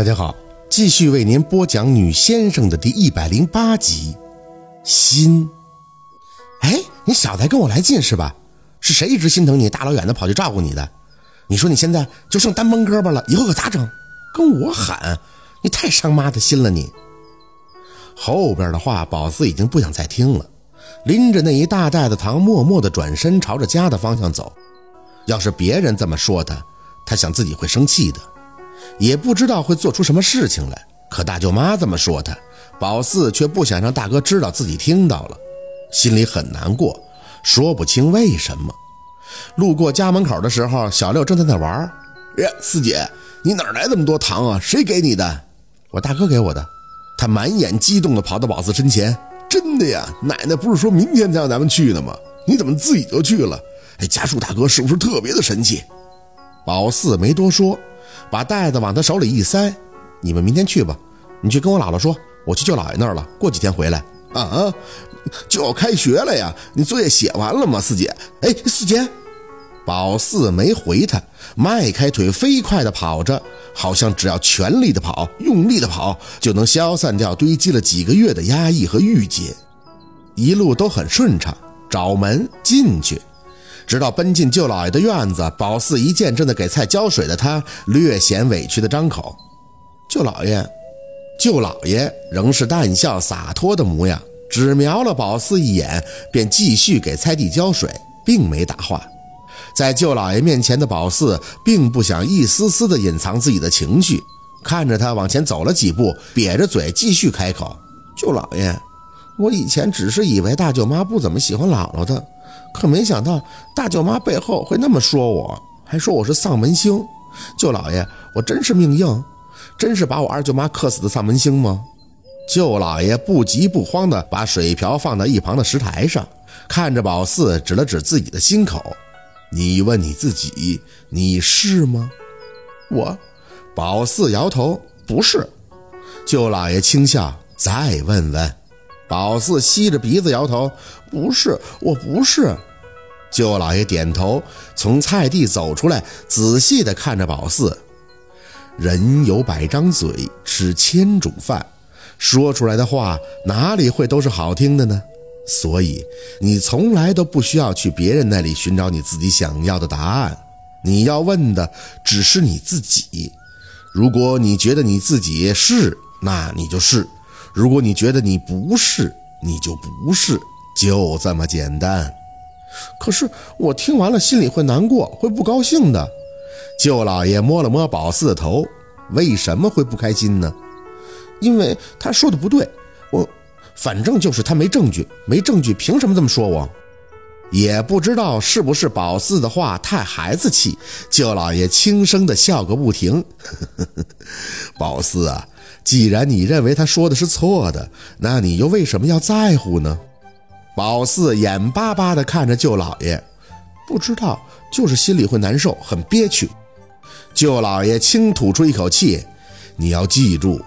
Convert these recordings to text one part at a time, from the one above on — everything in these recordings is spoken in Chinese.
大家好，继续为您播讲《女先生》的第一百零八集。心，哎，你小子还跟我来劲是吧？是谁一直心疼你，大老远的跑去照顾你的？你说你现在就剩单帮胳膊了，以后可咋整？跟我喊，你太伤妈的心了你。后边的话，宝四已经不想再听了，拎着那一大袋子糖，默默地转身朝着家的方向走。要是别人这么说他，他想自己会生气的。也不知道会做出什么事情来，可大舅妈这么说他，宝四却不想让大哥知道自己听到了，心里很难过，说不清为什么。路过家门口的时候，小六正在那玩。呀，四姐，你哪来这么多糖啊？谁给你的？我大哥给我的。他满眼激动地跑到宝四身前。真的呀，奶奶不是说明天才让咱们去的吗？你怎么自己就去了？哎，家树大哥是不是特别的神气？宝四没多说。把袋子往他手里一塞，你们明天去吧。你去跟我姥姥说，我去舅姥爷那儿了，过几天回来。啊，就要开学了呀！你作业写完了吗，四姐？哎，四姐，宝四没回他，迈开腿飞快地跑着，好像只要全力的跑，用力的跑，就能消散掉堆积了几个月的压抑和郁结。一路都很顺畅，找门进去。直到奔进舅老爷的院子，宝四一见正在给菜浇水的他，略显委屈的张口：“舅老爷。”舅老爷仍是淡笑洒脱的模样，只瞄了宝四一眼，便继续给菜地浇水，并没答话。在舅老爷面前的宝四，并不想一丝丝的隐藏自己的情绪，看着他往前走了几步，瘪着嘴继续开口：“舅老爷，我以前只是以为大舅妈不怎么喜欢姥姥的。”可没想到大舅妈背后会那么说我，还说我是丧门星。舅老爷，我真是命硬，真是把我二舅妈克死的丧门星吗？舅老爷不急不慌地把水瓢放在一旁的石台上，看着宝四，指了指自己的心口：“你问你自己，你是吗？”我，宝四摇头，不是。舅老爷轻笑：“再问问。”宝四吸着鼻子摇头：“不是，我不是。”舅老爷点头，从菜地走出来，仔细地看着宝四。人有百张嘴，吃千种饭，说出来的话哪里会都是好听的呢？所以你从来都不需要去别人那里寻找你自己想要的答案，你要问的只是你自己。如果你觉得你自己是，那你就是。如果你觉得你不是，你就不是，就这么简单。可是我听完了心里会难过，会不高兴的。舅老爷摸了摸宝四的头，为什么会不开心呢？因为他说的不对。我反正就是他没证据，没证据凭什么这么说我？也不知道是不是宝四的话太孩子气，舅老爷轻声的笑个不停。宝四啊。既然你认为他说的是错的，那你又为什么要在乎呢？宝四眼巴巴地看着舅老爷，不知道，就是心里会难受，很憋屈。舅老爷轻吐出一口气：“你要记住，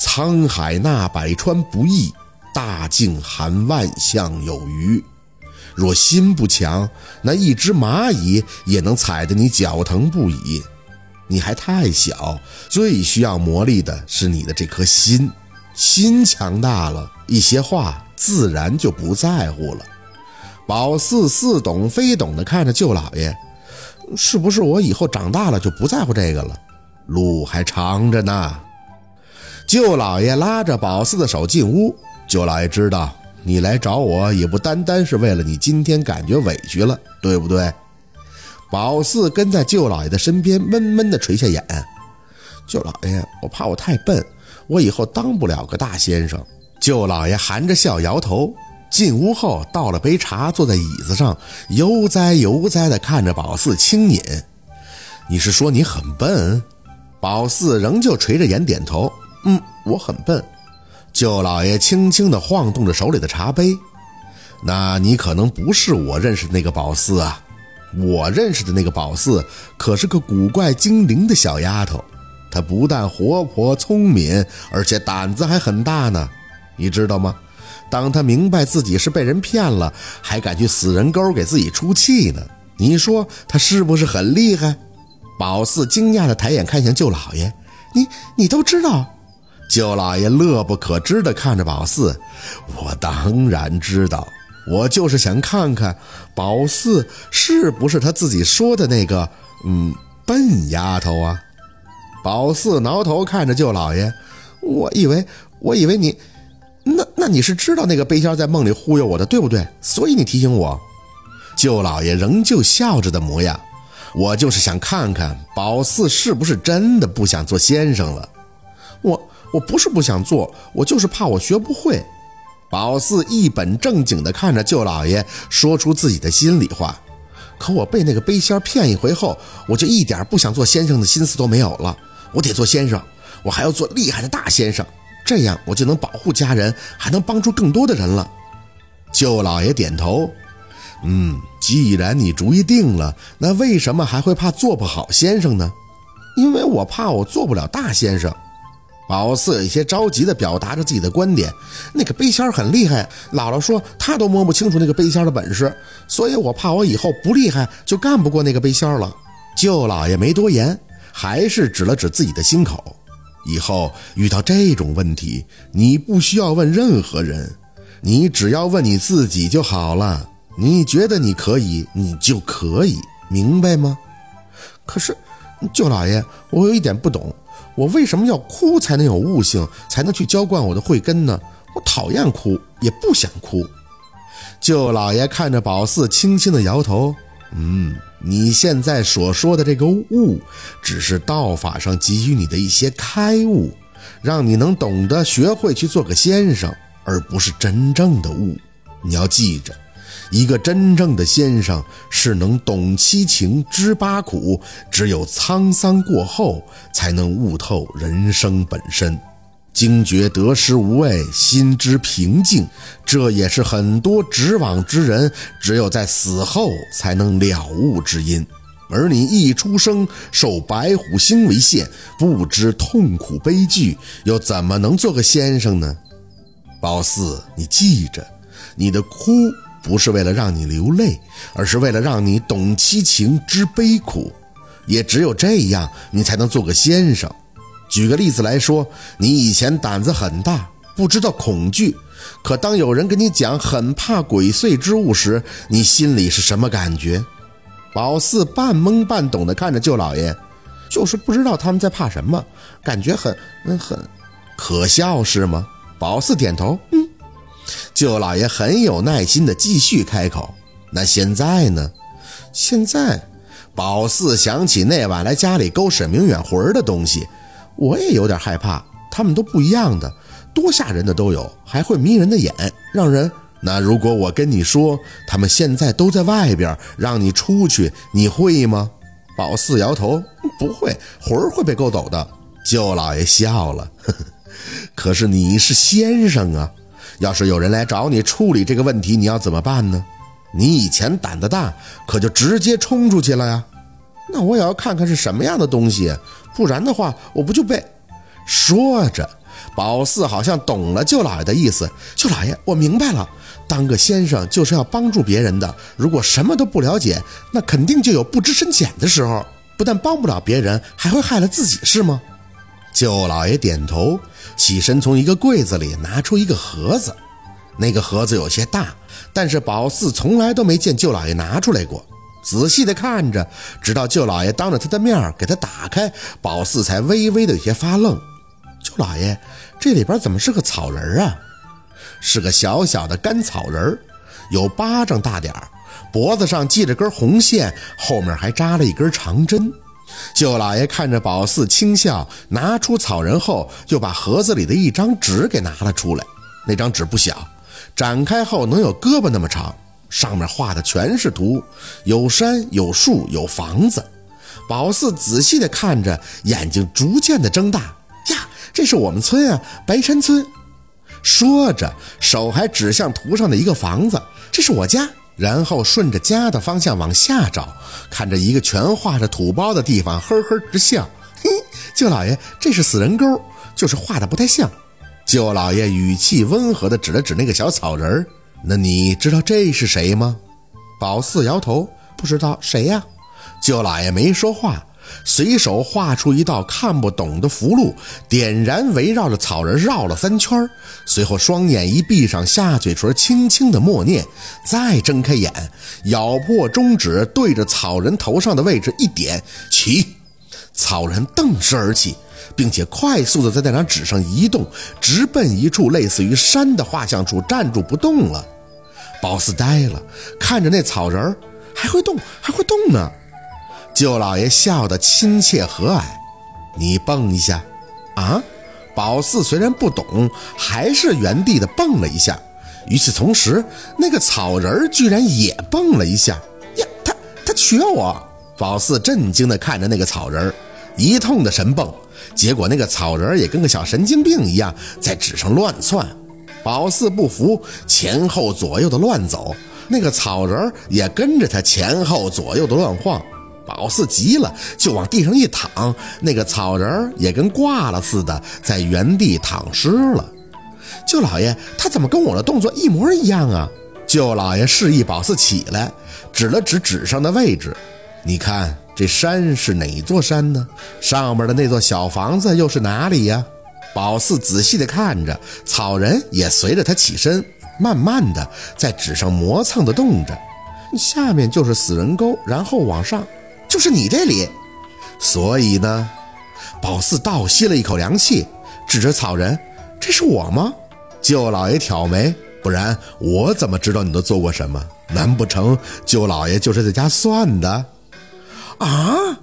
沧海纳百川不易，大境含万象有余。若心不强，那一只蚂蚁也能踩得你脚疼不已。”你还太小，最需要磨砺的是你的这颗心。心强大了，一些话自然就不在乎了。宝四似懂非懂地看着舅老爷，是不是我以后长大了就不在乎这个了？路还长着呢。舅老爷拉着宝四的手进屋。舅老爷知道你来找我，也不单单是为了你今天感觉委屈了，对不对？宝四跟在舅老爷的身边，闷闷地垂下眼。舅老爷，我怕我太笨，我以后当不了个大先生。舅老爷含着笑摇头。进屋后，倒了杯茶，坐在椅子上，悠哉悠哉地看着宝四轻饮。你是说你很笨？宝四仍旧垂着眼点头。嗯，我很笨。舅老爷轻轻地晃动着手里的茶杯。那你可能不是我认识的那个宝四啊。我认识的那个宝四可是个古怪精灵的小丫头，她不但活泼聪明，而且胆子还很大呢。你知道吗？当她明白自己是被人骗了，还敢去死人沟给自己出气呢。你说她是不是很厉害？宝四惊讶地抬眼看向舅老爷：“你你都知道？舅老爷乐不可支地看着宝四，我当然知道，我就是想看看宝四是不是他自己说的那个嗯笨丫头啊。宝四挠头看着舅老爷，我以为我以为你，那那你是知道那个背仙在梦里忽悠我的，对不对？所以你提醒我。舅老爷仍旧笑着的模样，我就是想看看宝四是不是真的不想做先生了。我。我不是不想做，我就是怕我学不会。宝四一本正经地看着舅老爷，说出自己的心里话。可我被那个背仙骗一回后，我就一点不想做先生的心思都没有了。我得做先生，我还要做厉害的大先生，这样我就能保护家人，还能帮助更多的人了。舅老爷点头，嗯，既然你主意定了，那为什么还会怕做不好先生呢？因为我怕我做不了大先生。宝四有些着急地表达着自己的观点：“那个背仙很厉害，姥姥说他都摸不清楚那个背仙的本事，所以我怕我以后不厉害就干不过那个背仙了。”舅老爷没多言，还是指了指自己的心口：“以后遇到这种问题，你不需要问任何人，你只要问你自己就好了。你觉得你可以，你就可以，明白吗？”可是，舅老爷，我有一点不懂。我为什么要哭才能有悟性，才能去浇灌我的慧根呢？我讨厌哭，也不想哭。舅老爷看着宝四，轻轻的摇头：“嗯，你现在所说的这个悟，只是道法上给予你的一些开悟，让你能懂得学会去做个先生，而不是真正的悟。你要记着。”一个真正的先生是能懂七情知八苦，只有沧桑过后，才能悟透人生本身，惊觉得失无畏，心之平静。这也是很多执往之人只有在死后才能了悟之因。而你一出生受白虎星为限，不知痛苦悲剧，又怎么能做个先生呢？宝四，你记着，你的哭。不是为了让你流泪，而是为了让你懂七情之悲苦。也只有这样，你才能做个先生。举个例子来说，你以前胆子很大，不知道恐惧，可当有人跟你讲很怕鬼祟之物时，你心里是什么感觉？宝四半懵半懂地看着舅老爷，就是不知道他们在怕什么，感觉很很可笑是吗？宝四点头，嗯。舅老爷很有耐心地继续开口：“那现在呢？现在，宝四想起那晚来家里勾沈明远魂的东西，我也有点害怕。他们都不一样的，多吓人的都有，还会迷人的眼，让人……那如果我跟你说，他们现在都在外边，让你出去，你会吗？”宝四摇头：“不会，魂会被勾走的。”舅老爷笑了：“呵呵，可是你是先生啊。”要是有人来找你处理这个问题，你要怎么办呢？你以前胆子大，可就直接冲出去了呀。那我也要看看是什么样的东西，不然的话，我不就被……说着，宝四好像懂了舅老爷的意思。舅老爷，我明白了，当个先生就是要帮助别人的。如果什么都不了解，那肯定就有不知深浅的时候，不但帮不了别人，还会害了自己，是吗？舅老爷点头，起身从一个柜子里拿出一个盒子。那个盒子有些大，但是宝四从来都没见舅老爷拿出来过。仔细的看着，直到舅老爷当着他的面给他打开，宝四才微微的有些发愣。舅老爷，这里边怎么是个草人啊？是个小小的干草人，有巴掌大点，脖子上系着根红线，后面还扎了一根长针。舅老爷看着宝四轻笑，拿出草人后，就把盒子里的一张纸给拿了出来。那张纸不小，展开后能有胳膊那么长，上面画的全是图，有山有树有房子。宝四仔细的看着，眼睛逐渐的睁大。呀，这是我们村啊，白山村。说着，手还指向图上的一个房子，这是我家。然后顺着家的方向往下找，看着一个全画着土包的地方，呵呵直笑。嘿，舅老爷，这是死人沟，就是画的不太像。舅老爷语气温和地指了指那个小草人儿。那你知道这是谁吗？宝四摇头，不知道谁呀。舅老爷没说话，随手画出一道看不懂的符箓，点燃，围绕着草人绕了三圈随后双眼一闭上，下嘴唇轻轻的默念，再睁开眼，咬破中指，对着草人头上的位置一点，起。草人瞪视而起，并且快速的在那张纸上移动，直奔一处类似于山的画像处站住不动了。宝四呆了，看着那草人还会动，还会动呢。舅老爷笑得亲切和蔼：“你蹦一下，啊！”宝四虽然不懂，还是原地的蹦了一下。与此同时，那个草人居然也蹦了一下。呀，他他学我！宝四震惊地看着那个草人，一通的神蹦，结果那个草人也跟个小神经病一样在纸上乱窜。宝四不服，前后左右的乱走，那个草人也跟着他前后左右的乱晃。宝四急了，就往地上一躺，那个草人也跟挂了似的，在原地躺尸了。舅老爷，他怎么跟我的动作一模一样啊？舅老爷示意宝四起来，指了指纸上的位置。你看这山是哪座山呢？上面的那座小房子又是哪里呀？宝四仔细地看着，草人也随着他起身，慢慢的在纸上磨蹭的动着。下面就是死人沟，然后往上就是你这里。所以呢，宝四倒吸了一口凉气，指着草人：“这是我吗？”舅老爷挑眉：“不然我怎么知道你都做过什么？难不成舅老爷就是在家算的？”啊！